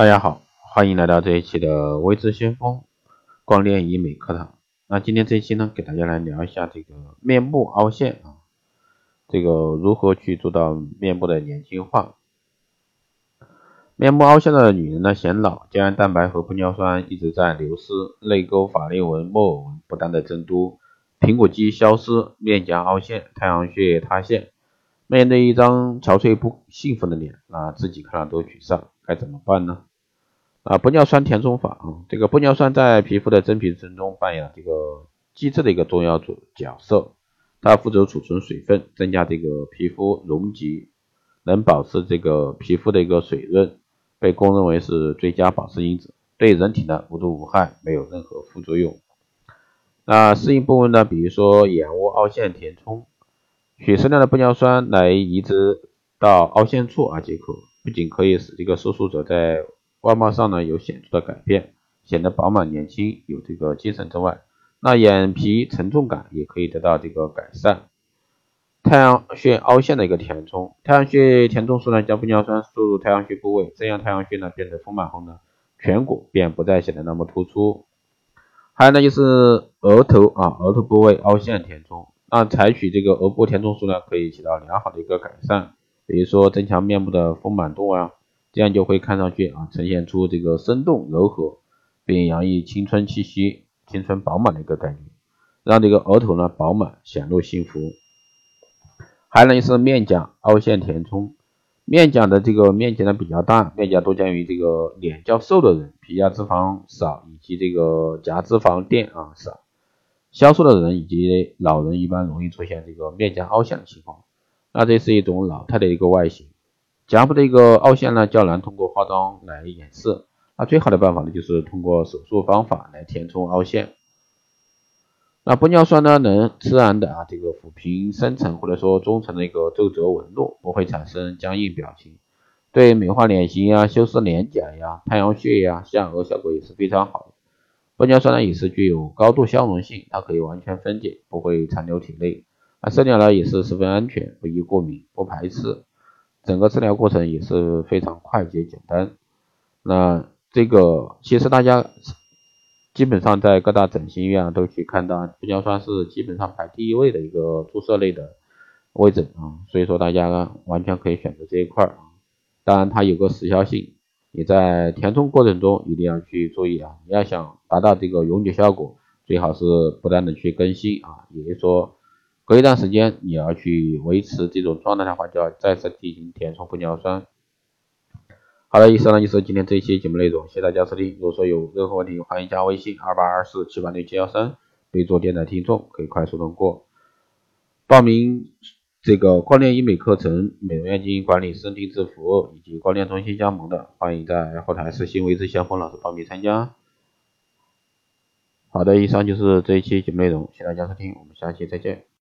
大家好，欢迎来到这一期的微知先锋光电医美课堂。那今天这一期呢，给大家来聊一下这个面部凹陷啊，这个如何去做到面部的年轻化。面部凹陷的女人呢显老，胶原蛋白和玻尿酸一直在流失，泪沟、法令纹、木偶纹不断的增多，苹果肌消失，面颊凹陷，太阳穴塌陷。面对一张憔悴不幸福的脸，啊，自己看了都沮丧，该怎么办呢？啊，玻尿酸填充法啊，这个玻尿酸在皮肤的真皮层中扮演这个机制的一个重要主角色，它负责储存水分，增加这个皮肤容积，能保持这个皮肤的一个水润，被公认为是最佳保湿因子，对人体呢无毒无害，没有任何副作用。那适应部位呢，比如说眼窝凹陷填充。取适量的玻尿酸来移植到凹陷处啊即可，不仅可以使这个受术者在外貌上呢有显著的改变，显得饱满年轻，有这个精神之外，那眼皮沉重感也可以得到这个改善。太阳穴凹陷的一个填充，太阳穴填充术呢将玻尿酸输入太阳穴部位，这样太阳穴呢变得丰满后呢，颧骨便不再显得那么突出。还有呢就是额头啊额头部位凹陷填充。那采取这个额部填充术呢，可以起到良好的一个改善，比如说增强面部的丰满度啊，这样就会看上去啊呈现出这个生动柔和，并洋溢青春气息、青春饱满的一个感觉，让这个额头呢饱满显露幸福。还有呢是面颊凹陷填充，面颊的这个面积呢比较大，面颊多见于这个脸较瘦的人，皮下脂肪少以及这个颊脂肪垫啊少。消瘦的人以及老人一般容易出现这个面颊凹陷的情况，那这是一种老态的一个外形。颊部的一个凹陷呢，较难通过化妆来掩饰。那最好的办法呢，就是通过手术方法来填充凹陷。那玻尿酸呢，能自然的啊这个抚平深层或者说中层的一个皱褶纹路，不会产生僵硬表情，对美化脸型呀、修饰脸颊呀、太阳穴呀、下颚效果也是非常好的。玻尿酸呢也是具有高度相容性，它可以完全分解，不会残留体内。那治疗呢也是十分安全，不易过敏，不排斥。整个治疗过程也是非常快捷简单。那这个其实大家基本上在各大整形医院都去看到，玻尿酸是基本上排第一位的一个注射类的位置啊，所以说大家完全可以选择这一块啊。当然它有个时效性。你在填充过程中一定要去注意啊！你要想达到这个永久效果，最好是不断的去更新啊，也就是说，隔一段时间你要去维持这种状态的话，就要再次进行填充玻尿酸。好的，以上呢就是今天这一期节目内容，谢谢大家收听。如果说有任何问题，欢迎加微信二八二四七八六七幺三，备注电台听众，可以快速通过报名。这个光电医美课程、美容院经营管理、身体制服以及光电中心加盟的，欢迎在后台私信为之先锋老师报名参加。好的，以上就是这一期节目内容，谢谢大家收听，我们下期再见。